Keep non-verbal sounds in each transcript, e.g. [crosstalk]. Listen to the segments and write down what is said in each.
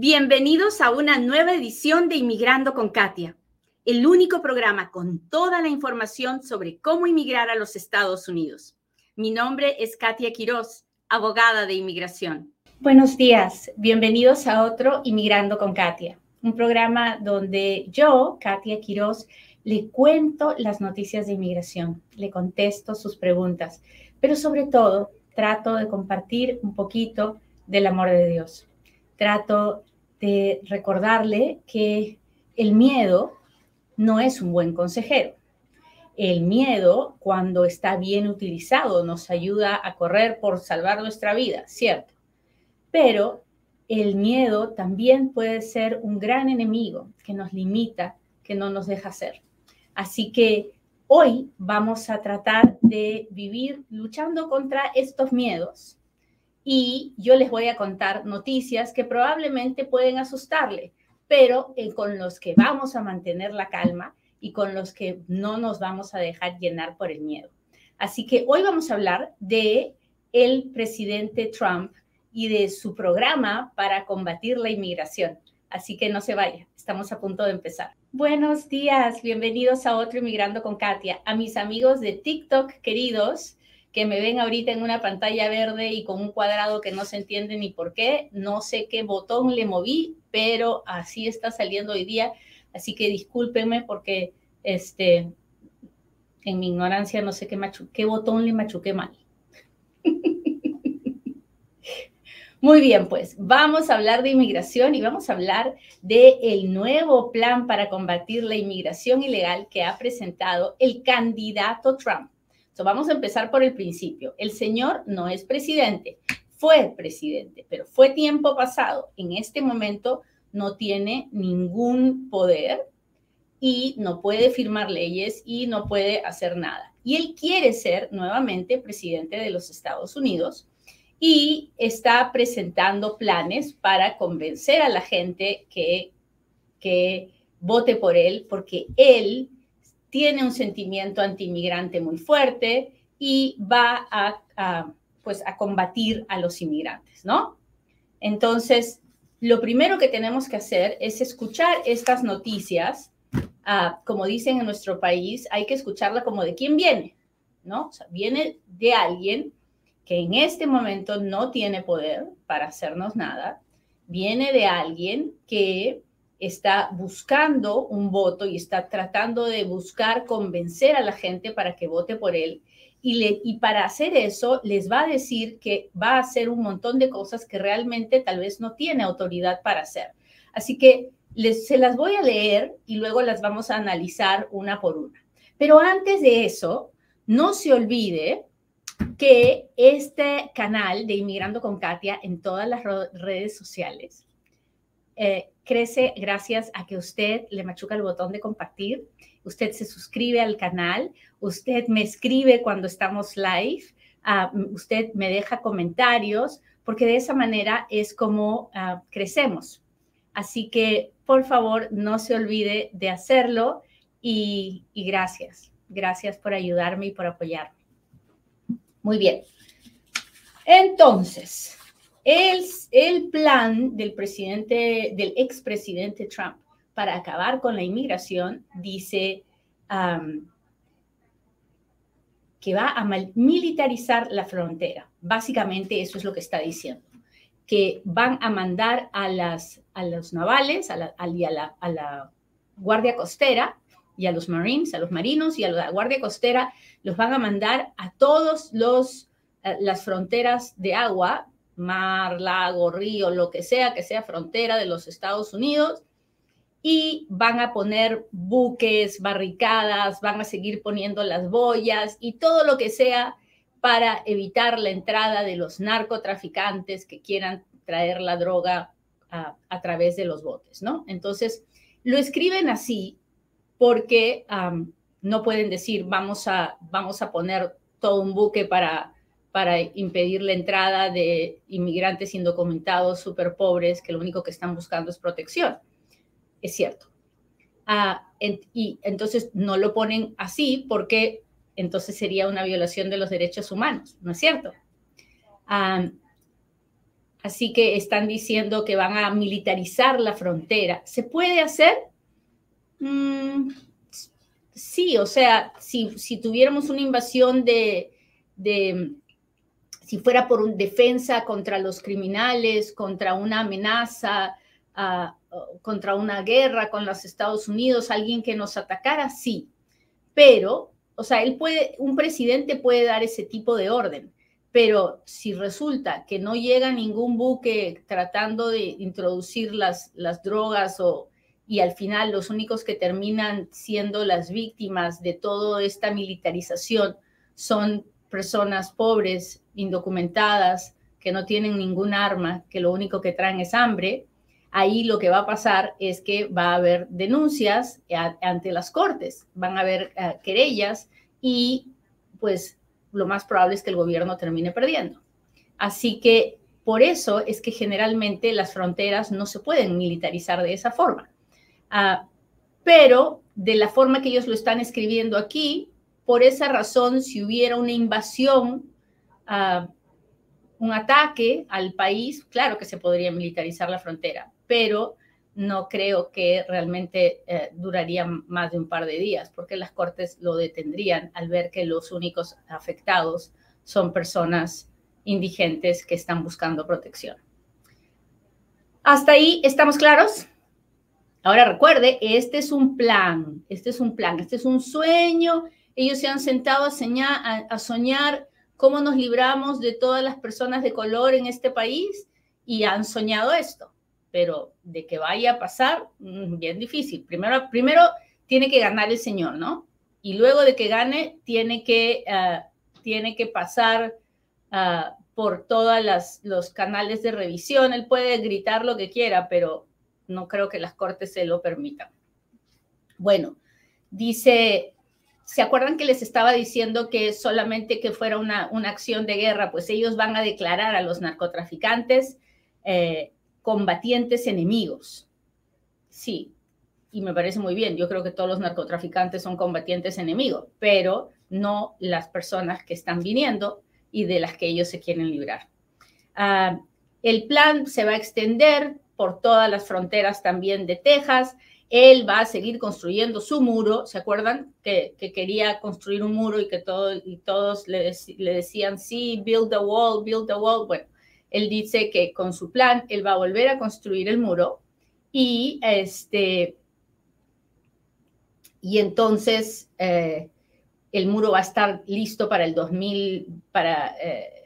Bienvenidos a una nueva edición de Inmigrando con Katia, el único programa con toda la información sobre cómo inmigrar a los Estados Unidos. Mi nombre es Katia Quiroz, abogada de inmigración. Buenos días, bienvenidos a otro Inmigrando con Katia, un programa donde yo, Katia Quiroz, le cuento las noticias de inmigración, le contesto sus preguntas, pero sobre todo trato de compartir un poquito del amor de Dios. Trato de recordarle que el miedo no es un buen consejero. El miedo, cuando está bien utilizado, nos ayuda a correr por salvar nuestra vida, ¿cierto? Pero el miedo también puede ser un gran enemigo que nos limita, que no nos deja hacer. Así que hoy vamos a tratar de vivir luchando contra estos miedos y yo les voy a contar noticias que probablemente pueden asustarle, pero eh, con los que vamos a mantener la calma y con los que no nos vamos a dejar llenar por el miedo. Así que hoy vamos a hablar de el presidente Trump y de su programa para combatir la inmigración. Así que no se vaya, estamos a punto de empezar. Buenos días, bienvenidos a otro Inmigrando con Katia. A mis amigos de TikTok, queridos, que me ven ahorita en una pantalla verde y con un cuadrado que no se entiende ni por qué. No sé qué botón le moví, pero así está saliendo hoy día. Así que discúlpenme porque este, en mi ignorancia no sé qué, qué botón le machuqué mal. [laughs] Muy bien, pues vamos a hablar de inmigración y vamos a hablar del el nuevo plan para combatir la inmigración ilegal que ha presentado el candidato Trump vamos a empezar por el principio. El señor no es presidente, fue presidente, pero fue tiempo pasado. En este momento no tiene ningún poder y no puede firmar leyes y no puede hacer nada. Y él quiere ser nuevamente presidente de los Estados Unidos y está presentando planes para convencer a la gente que, que vote por él, porque él tiene un sentimiento antiinmigrante muy fuerte y va a, pues, a combatir a los inmigrantes, ¿no? Entonces, lo primero que tenemos que hacer es escuchar estas noticias. Ah, como dicen en nuestro país, hay que escucharla como de quién viene, ¿no? Viene de alguien que en este momento no tiene poder para hacernos nada, viene de alguien que está buscando un voto y está tratando de buscar convencer a la gente para que vote por él. Y, le, y para hacer eso les va a decir que va a hacer un montón de cosas que realmente tal vez no tiene autoridad para hacer. Así que les, se las voy a leer y luego las vamos a analizar una por una. Pero antes de eso, no se olvide que este canal de Inmigrando con Katia en todas las redes sociales eh, crece gracias a que usted le machuca el botón de compartir, usted se suscribe al canal, usted me escribe cuando estamos live, ah, usted me deja comentarios, porque de esa manera es como ah, crecemos. Así que, por favor, no se olvide de hacerlo y, y gracias. Gracias por ayudarme y por apoyarme. Muy bien. Entonces, el, plan del presidente, del expresidente Trump para acabar con la inmigración dice que va a militarizar la frontera. Básicamente eso es lo que está diciendo, que van a mandar a, las, a los navales, a la, a, la, a Guardia Costera y a los Marines, a los marinos y a la Guardia Costera, los van a mandar a todos los eh, las fronteras de agua mar, lago, río, lo que sea que sea frontera de los Estados Unidos, y van a poner buques, barricadas, van a seguir poniendo las boyas y todo lo que sea para evitar la entrada de los narcotraficantes que quieran traer la droga a, través de los botes, ¿no? Entonces, lo escriben así porque no pueden decir, vamos a, vamos a poner todo un buque para para impedir la entrada de inmigrantes indocumentados, súper pobres, que lo único que están buscando es protección. Es cierto. Ah, y entonces no lo ponen así porque entonces sería una violación de los derechos humanos, ¿no es cierto? Así que están diciendo que van a militarizar la frontera. ¿Se puede hacer? Mm, sí, o sea, si, tuviéramos una invasión de, si fuera por un defensa contra los criminales, contra una amenaza, uh, contra una guerra con los Estados Unidos, alguien que nos atacara, sí. Pero, o sea, él puede, un presidente puede dar ese tipo de orden pero si resulta que no llega ningún buque tratando de introducir las, las drogas o, y al final los únicos que terminan siendo las víctimas de toda esta militarización son personas pobres, indocumentadas, que no tienen ningún arma, que lo único que traen es hambre, ahí lo que va a pasar es que va a haber denuncias ante las cortes, van a haber uh, querellas y pues lo más probable es que el gobierno termine perdiendo. Así que por eso es que generalmente las fronteras no se pueden militarizar de esa forma. Ah, pero de la forma que ellos lo están escribiendo aquí, por esa razón, si hubiera una invasión, uh, un ataque al país, claro que se podría militarizar la frontera, pero no creo que realmente eh, duraría más de un par de días, porque las cortes lo detendrían al ver que los únicos afectados son personas indigentes que están buscando protección. ¿Hasta ahí estamos claros? Ahora recuerde, este es un plan, este es un plan, este es un sueño. Ellos se han sentado a, soñar cómo nos libramos de todas las personas de color en este país y han soñado esto pero de que vaya a pasar, mm, bien difícil. Primero, primero tiene que ganar el señor, ¿no? Y luego de que gane, tiene que, uh, tiene que pasar uh, por todos los canales de revisión. Él puede gritar lo que quiera, pero no creo que las cortes se lo permitan. Bueno, dice, ¿se acuerdan que les estaba diciendo que solamente que fuera una, una acción de guerra, pues ellos van a declarar a los narcotraficantes eh, combatientes enemigos. Sí, y me parece muy bien. Yo creo que todos los narcotraficantes son combatientes enemigos, pero no las personas que están viniendo y de las que ellos se quieren librar. Uh, el plan se va a extender por todas las fronteras también de Texas. Él va a seguir construyendo su muro. ¿Se acuerdan que, que quería construir un muro y que todo, y todos le, le decían, sí, build the wall, build the wall? Bueno, él dice que con su plan él va a volver a construir el muro y este y entonces eh, el muro va a estar listo para el 2000 para eh,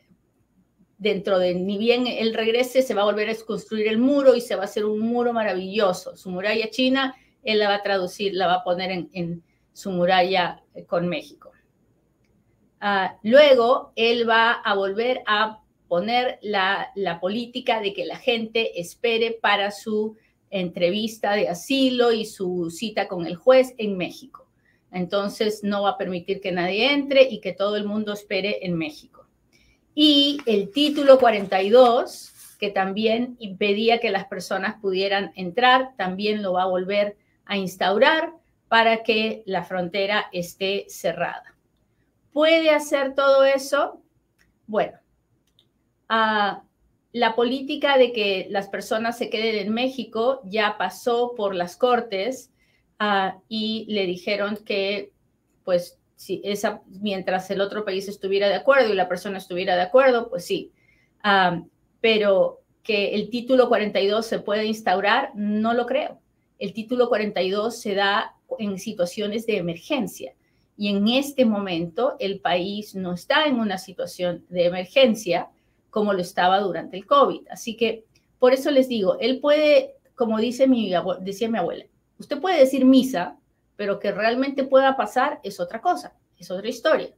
dentro de ni bien él regrese se va a volver a construir el muro y se va a hacer un muro maravilloso su muralla china él la va a traducir la va a poner en, su muralla eh, con México ah, luego él va a volver a poner la, política de que la gente espere para su entrevista de asilo y su cita con el juez en México. Entonces no va a permitir que nadie entre y que todo el mundo espere en México. Y el título 42, que también impedía que las personas pudieran entrar, también lo va a volver a instaurar para que la frontera esté cerrada. ¿Puede hacer todo eso? Bueno, la política de que las personas se queden en México ya pasó por las cortes y le dijeron que, pues, si esa, mientras el otro país estuviera de acuerdo y la persona estuviera de acuerdo, pues sí. pero que el título 42 se puede instaurar, no lo creo. El título 42 se da en situaciones de emergencia y en este momento el país no está en una situación de emergencia como lo estaba durante el COVID. Así que por eso les digo, él puede, como dice mi, decía mi abuela, usted puede decir misa, pero que realmente pueda pasar es otra cosa, es otra historia.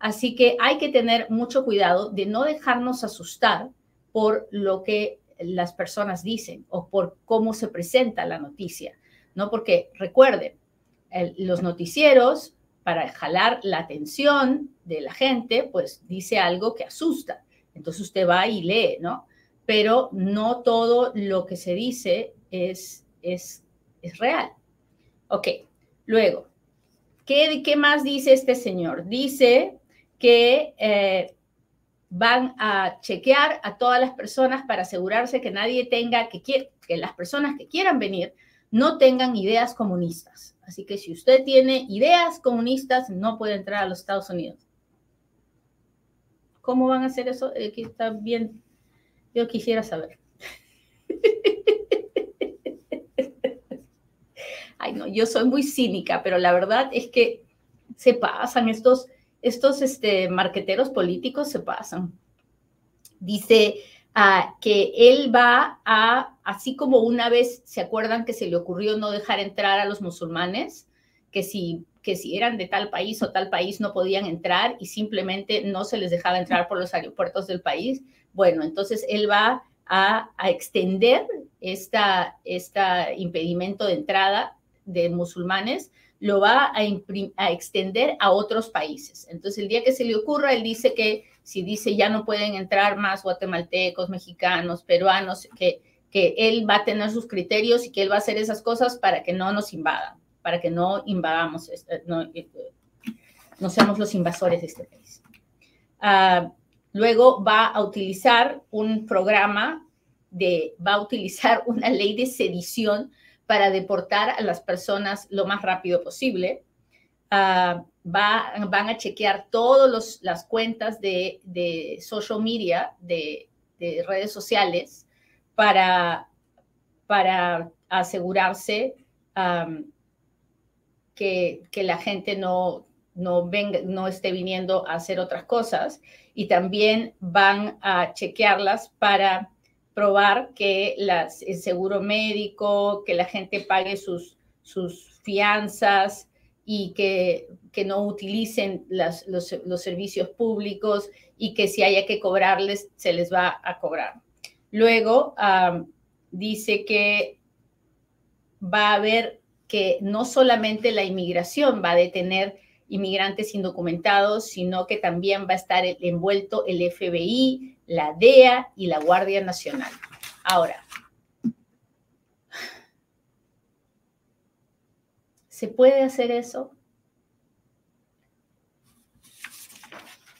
Así que hay que tener mucho cuidado de no dejarnos asustar por lo que las personas dicen o por cómo se presenta la noticia, ¿no? Porque recuerden, los noticieros, para jalar la atención de la gente, pues dice algo que asusta. Entonces usted va y lee, ¿no? Pero no todo lo que se dice es, es, es real. Ok, luego, ¿qué, ¿qué más dice este señor? Dice que, eh, van a chequear a todas las personas para asegurarse que nadie tenga, que, que las personas que quieran venir no tengan ideas comunistas. Así que si usted tiene ideas comunistas, no puede entrar a los Estados Unidos. ¿Cómo van a hacer eso? Aquí está bien. Yo quisiera saber. [laughs] Ay, no, yo soy muy cínica, pero la verdad es que se pasan estos, estos este, marqueteros políticos, se pasan. Dice uh, que él va a, así como una vez, ¿se acuerdan que se le ocurrió no dejar entrar a los musulmanes? Que si, que si eran de tal país o tal país no podían entrar y simplemente no se les dejaba entrar por los aeropuertos del país. Bueno, entonces él va a, a extender esta, esta impedimento de entrada de musulmanes lo va a, extender a otros países. Entonces, el día que se le ocurra, él dice que si dice ya no pueden entrar más guatemaltecos, mexicanos, peruanos, que, que él va a tener sus criterios y que él va a hacer esas cosas para que no nos invadan, para que no invadamos, este, no, eh, no seamos los invasores de este país. Uh, luego va a utilizar un programa de, va a utilizar una ley de sedición para deportar a las personas lo más rápido posible. Va, van a chequear todas las cuentas de, social media, de, de, redes sociales, para, para asegurarse que, que, la gente no, no, venga, no esté viniendo a hacer otras cosas. Y también van a chequearlas para probar que las, el seguro médico, que la gente pague sus, sus fianzas y que, que no utilicen las, los, los, servicios públicos y que si haya que cobrarles, se les va a cobrar. Luego dice que va a haber que no solamente la inmigración va a detener inmigrantes indocumentados, sino que también va a estar envuelto el FBI, la DEA y la Guardia Nacional. Ahora, ¿se puede hacer eso?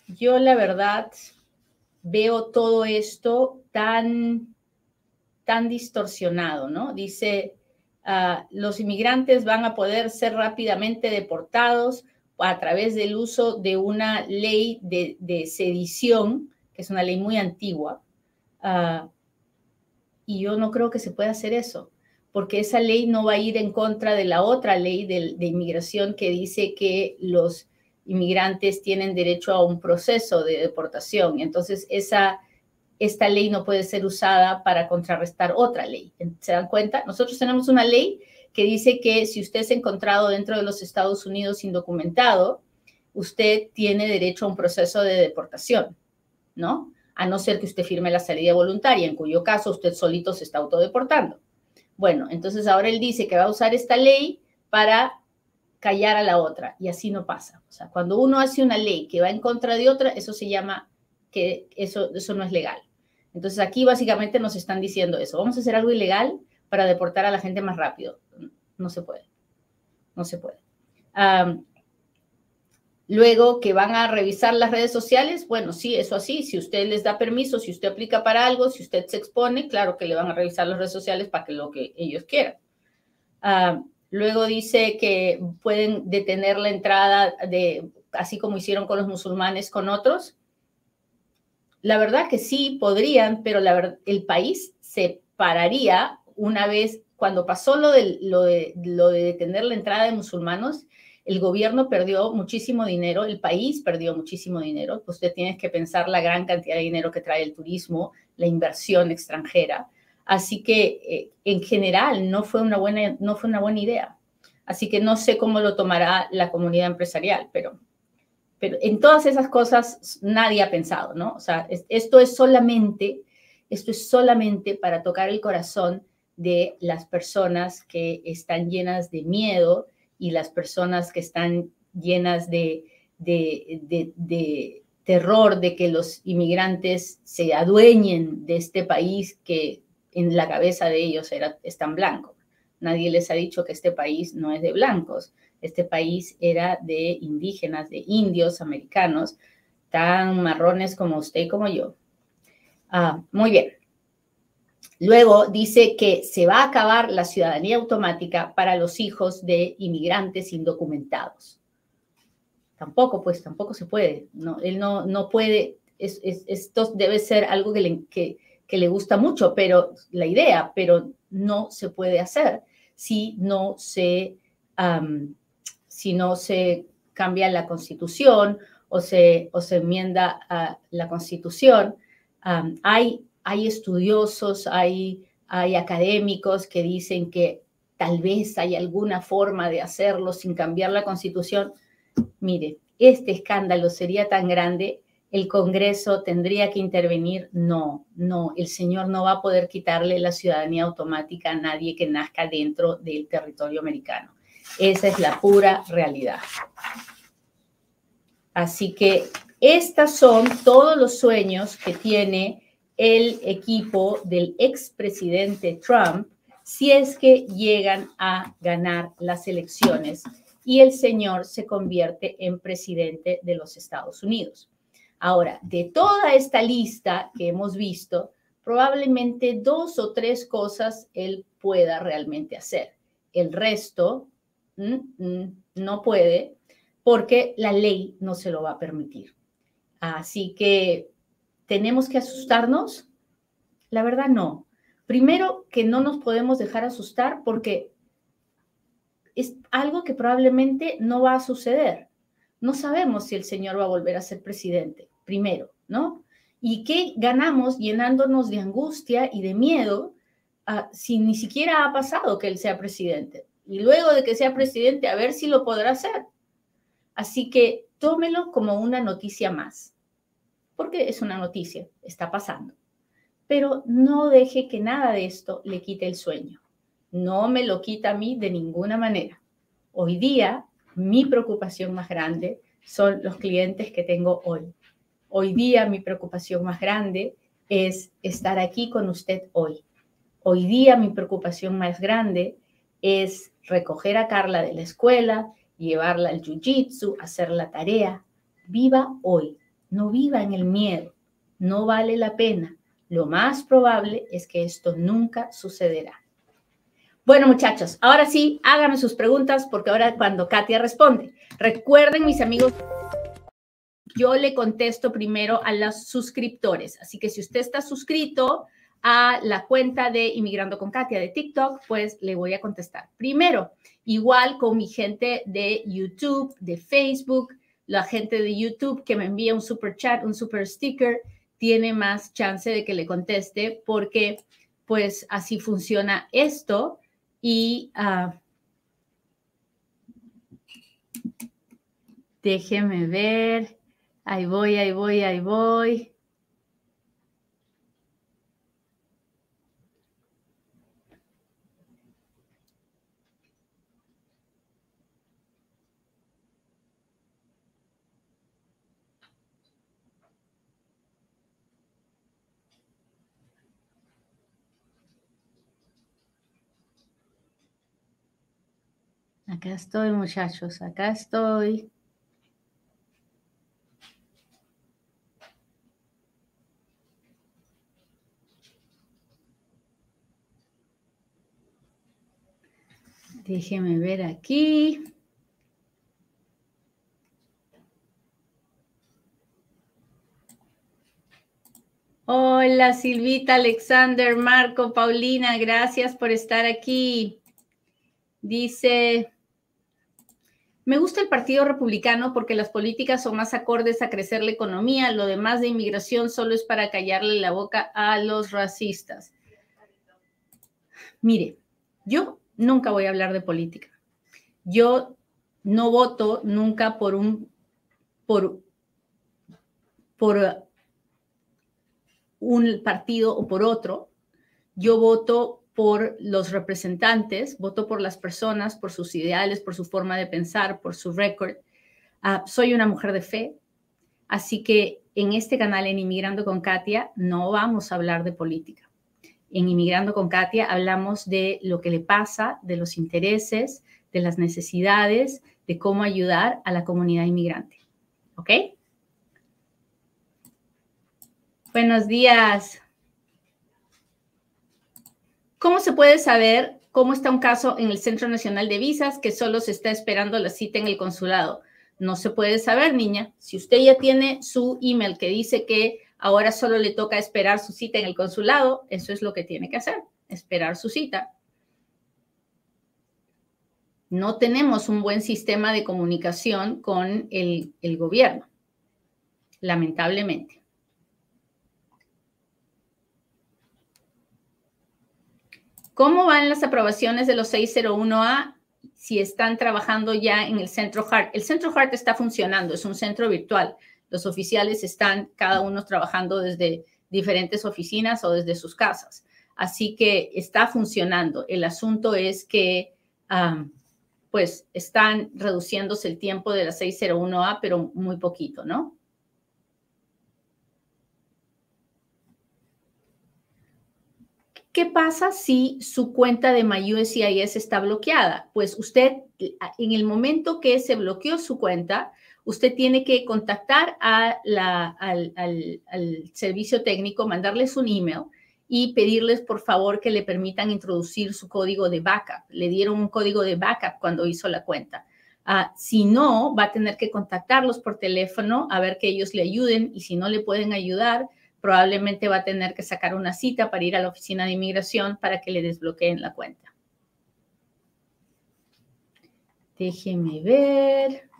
Yo la verdad veo todo esto tan, tan distorsionado, ¿no? Dice, uh, los inmigrantes van a poder ser rápidamente deportados a través del uso de una ley de sedición es una ley muy antigua, uh, y yo no creo que se pueda hacer eso, porque esa ley no va a ir en contra de la otra ley de, de inmigración que dice que los inmigrantes tienen derecho a un proceso de deportación. Entonces, esa, esta ley no puede ser usada para contrarrestar otra ley. ¿Se dan cuenta? Nosotros tenemos una ley que dice que si usted es encontrado dentro de los Estados Unidos indocumentado, usted tiene derecho a un proceso de deportación. ¿No? A no ser que usted firme la salida voluntaria, en cuyo caso usted solito se está autodeportando. Bueno, entonces ahora él dice que va a usar esta ley para callar a la otra y así no pasa. O sea, cuando uno hace una ley que va en contra de otra, eso se llama que eso, eso no es legal. Entonces aquí básicamente nos están diciendo eso. Vamos a hacer algo ilegal para deportar a la gente más rápido. No se puede. No se puede. Luego que van a revisar las redes sociales, bueno, sí, eso así, si usted les da permiso, si usted aplica para algo, si usted se expone, claro que le van a revisar las redes sociales para que lo que ellos quieran. Uh, luego dice que pueden detener la entrada de, así como hicieron con los musulmanes con otros. La verdad que sí, podrían, pero el país se pararía una vez, cuando pasó lo de, lo de, lo de detener la entrada de musulmanos, el gobierno perdió muchísimo dinero, el país perdió muchísimo dinero. Usted tiene que pensar la gran cantidad de dinero que trae el turismo, la inversión extranjera. Así que eh, en general no fue, una buena, no fue una buena idea. Así que no sé cómo lo tomará la comunidad empresarial, pero, pero en todas esas cosas nadie ha pensado, ¿no? O sea, esto es solamente, esto es solamente para tocar el corazón de las personas que están llenas de miedo, y las personas que están llenas de, de, terror de que los inmigrantes se adueñen de este país que en la cabeza de ellos era, es tan blanco. Nadie les ha dicho que este país no es de blancos. Este país era de indígenas, de indios americanos, tan marrones como usted y como yo. Ah, muy bien. Luego dice que se va a acabar la ciudadanía automática para los hijos de inmigrantes indocumentados. Tampoco, pues, tampoco se puede. No, él no, no puede. esto debe ser algo que le, que, le gusta mucho, pero la idea, pero no se puede hacer si no se, si no se cambia la constitución o se, o se enmienda la constitución. hay, hay estudiosos, hay, académicos que dicen que tal vez hay alguna forma de hacerlo sin cambiar la constitución. Mire, este escándalo sería tan grande, el Congreso tendría que intervenir. No, no, el señor no va a poder quitarle la ciudadanía automática a nadie que nazca dentro del territorio americano. Esa es la pura realidad. Así que estos son todos los sueños que tiene el equipo del expresidente Trump si es que llegan a ganar las elecciones y el señor se convierte en presidente de los Estados Unidos. Ahora, de toda esta lista que hemos visto, probablemente dos o tres cosas él pueda realmente hacer. El resto mm, mm, no puede porque la ley no se lo va a permitir. Así que, ¿tenemos que asustarnos? La verdad no. Primero, que no nos podemos dejar asustar porque es algo que probablemente no va a suceder. No sabemos si el señor va a volver a ser presidente, primero, ¿no? ¿Y qué ganamos llenándonos de angustia y de miedo ah, si ni siquiera ha pasado que él sea presidente? Y luego de que sea presidente, a ver si lo podrá hacer. Así que tómelo como una noticia más, porque es una noticia, está pasando. Pero no deje que nada de esto le quite el sueño no me lo quita a mí de ninguna manera. Hoy día, mi preocupación más grande son los clientes que tengo hoy. Hoy día, mi preocupación más grande es estar aquí con usted hoy. Hoy día, mi preocupación más grande es recoger a Carla de la escuela, llevarla al jiu-jitsu, hacer la tarea. Viva hoy, no viva en el miedo, no vale la pena. Lo más probable es que esto nunca sucederá. Bueno, muchachos, ahora sí, háganme sus preguntas porque ahora cuando Katia responde. Recuerden, mis amigos, yo le contesto primero a los suscriptores. Así que si usted está suscrito a la cuenta de Inmigrando con Katia de TikTok, pues le voy a contestar. Primero, igual con mi gente de YouTube, de Facebook, la gente de YouTube que me envía un super chat, un super sticker, tiene más chance de que le conteste porque pues así funciona esto y uh, déjeme ver. Ahí voy, ahí voy, ahí voy. Acá estoy, muchachos, acá estoy. Déjeme ver aquí. Hola Silvita, Alexander, Marco, Paulina, gracias por estar aquí. Dice, me gusta el Partido Republicano porque las políticas son más acordes a crecer la economía, lo demás de inmigración solo es para callarle la boca a los racistas. Mire, yo nunca voy a hablar de política. Yo no voto nunca por un por por un partido o por otro. Yo voto por los representantes, voto por las personas, por sus ideales, por su forma de pensar, por su récord. Ah, soy una mujer de fe, así que en este canal, en Inmigrando con Katia, no vamos a hablar de política. En Inmigrando con Katia hablamos de lo que le pasa, de los intereses, de las necesidades, de cómo ayudar a la comunidad inmigrante. ¿Ok? Buenos días. ¿Cómo se puede saber cómo está un caso en el Centro Nacional de Visas que solo se está esperando la cita en el consulado? No se puede saber, niña. Si usted ya tiene su email que dice que ahora solo le toca esperar su cita en el consulado, eso es lo que tiene que hacer, esperar su cita. No tenemos un buen sistema de comunicación con el, gobierno, lamentablemente. ¿Cómo van las aprobaciones de los 601A si están trabajando ya en el centro HART? El centro HART está funcionando, es un centro virtual. Los oficiales están cada uno trabajando desde diferentes oficinas o desde sus casas. Así que está funcionando. El asunto es que pues están reduciéndose el tiempo de la 601A, pero muy poquito, ¿no? ¿Qué pasa si su cuenta de MyUSCIS está bloqueada? Pues usted, en el momento que se bloqueó su cuenta, usted tiene que contactar al, servicio técnico, mandarles un email y pedirles por favor que le permitan introducir su código de backup. Le dieron un código de backup cuando hizo la cuenta. Uh, si no, va a tener que contactarlos por teléfono a ver que ellos le ayuden y si no le pueden ayudar, probablemente va a tener que sacar una cita para ir a la oficina de inmigración para que le desbloqueen la cuenta. Déjeme ver.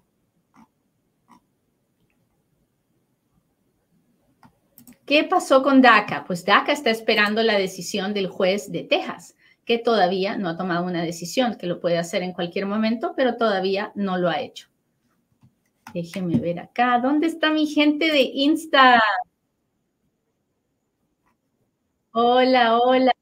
¿Qué pasó con DACA? Pues DACA está esperando la decisión del juez de Texas, que todavía no ha tomado una decisión, que lo puede hacer en cualquier momento, pero todavía no lo ha hecho. Déjeme ver acá. ¿Dónde está mi gente de Insta? Hola, hola.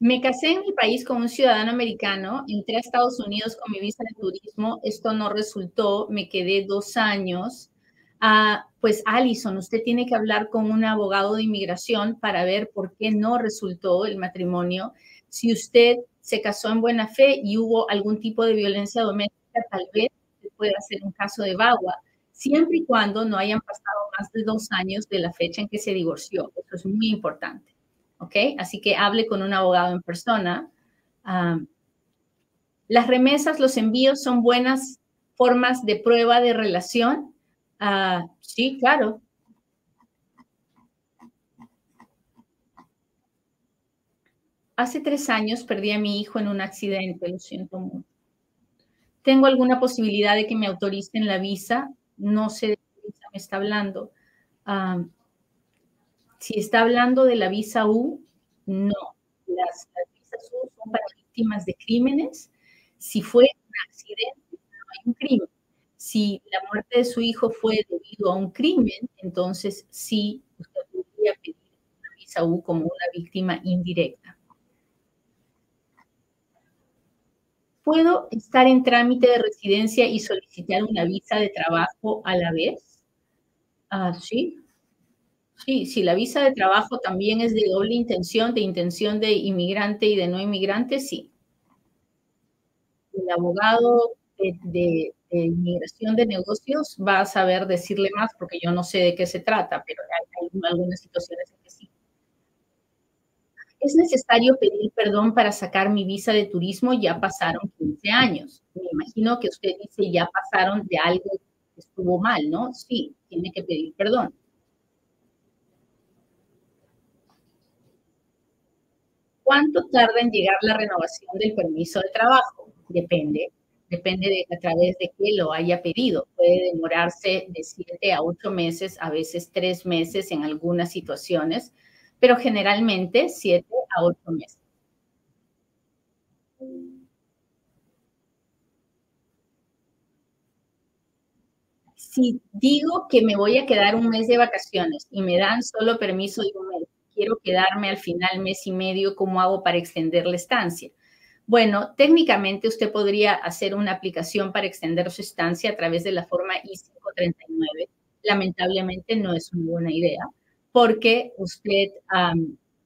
Me casé en mi país con un ciudadano americano, entré a Estados Unidos con mi visa de turismo, esto no resultó, me quedé dos años. Ah, pues Alison, usted tiene que hablar con un abogado de inmigración para ver por qué no resultó el matrimonio. Si usted se casó en buena fe y hubo algún tipo de violencia doméstica, tal vez se pueda hacer un caso de VAWA siempre y cuando no hayan pasado más de dos años de la fecha en que se divorció. Eso es muy importante. ¿Ok? Así que hable con un abogado en persona. las remesas, los envíos son buenas formas de prueba de relación. Ah, sí, claro. Hace tres años perdí a mi hijo en un accidente, lo siento mucho. ¿Tengo alguna posibilidad de que me autoricen la visa? No sé de qué visa me está hablando. si está hablando de la visa U, no. Las, visas U son para víctimas de crímenes. Si fue un accidente, no hay un crimen. Si la muerte de su hijo fue debido a un crimen, entonces sí, usted podría pedir una visa U como una víctima indirecta. ¿Puedo estar en trámite de residencia y solicitar una visa de trabajo a la vez? Ah, sí. Sí, si la visa de trabajo también es de doble intención, de intención de inmigrante y de no inmigrante, sí. El abogado de, inmigración de negocios va a saber decirle más porque yo no sé de qué se trata, pero hay, algunas situaciones en. ¿Es necesario pedir perdón para sacar mi visa de turismo? Ya pasaron 15 años. Me imagino que usted dice ya pasaron de algo que estuvo mal, ¿no? Sí, tiene que pedir perdón. ¿Cuánto tarda en llegar la renovación del permiso de trabajo? Depende. Depende de a través de qué lo haya pedido. Puede demorarse de 7 a 8 meses, a veces 3 meses en algunas situaciones pero generalmente 7 a 8 meses. Si digo que me voy a quedar un mes de vacaciones y me dan solo permiso de un mes, quiero quedarme al final mes y medio, ¿cómo hago para extender la estancia? Bueno, técnicamente usted podría hacer una aplicación para extender su estancia a través de la forma I-539. Lamentablemente no es una buena idea porque usted,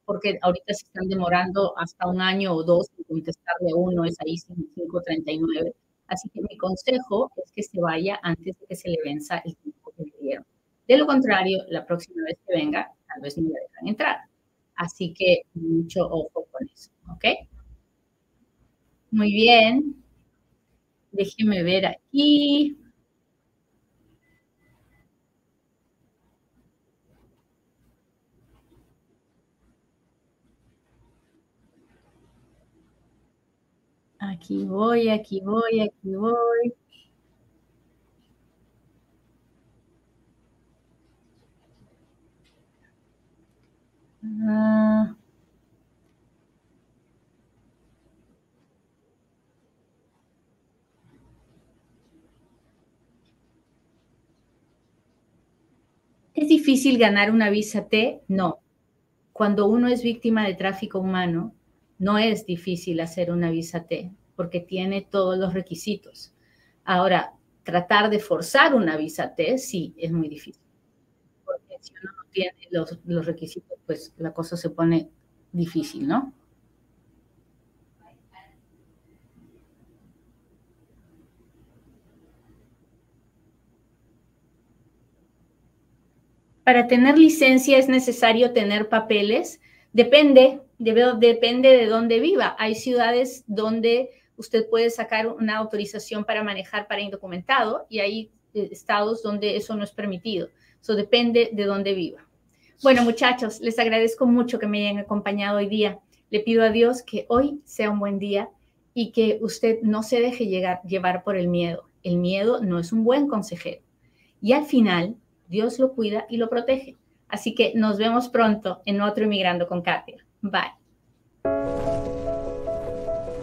porque ahorita se están demorando hasta un año o dos en contestarle a uno, es ahí 539. Así que mi consejo es que se vaya antes de que se le venza el tiempo que le dieron. De lo contrario, la próxima vez que venga, tal vez no me dejan entrar. Así que mucho ojo con eso, ¿ok? Muy bien. Déjeme ver aquí. Aquí voy, aquí voy, aquí voy. Ah. ¿Es difícil ganar una visa T? No. Cuando uno es víctima de tráfico humano, no es difícil hacer una visa T porque tiene todos los requisitos. Ahora, tratar de forzar una visa T sí es muy difícil. Porque si uno no tiene los, los requisitos, pues la cosa se pone difícil, ¿no? Para tener licencia es necesario tener papeles. Depende, depende de dónde viva. Hay ciudades donde usted puede sacar una autorización para manejar para indocumentado y hay eh, estados donde eso no es permitido. Eso depende de dónde viva. Bueno, muchachos, les agradezco mucho que me hayan acompañado hoy día. Le pido a Dios que hoy sea un buen día y que usted no se deje llegar, llevar por el miedo. El miedo no es un buen consejero. Y al final, Dios lo cuida y lo protege. Así que nos vemos pronto en otro Inmigrando con Katia. Bye.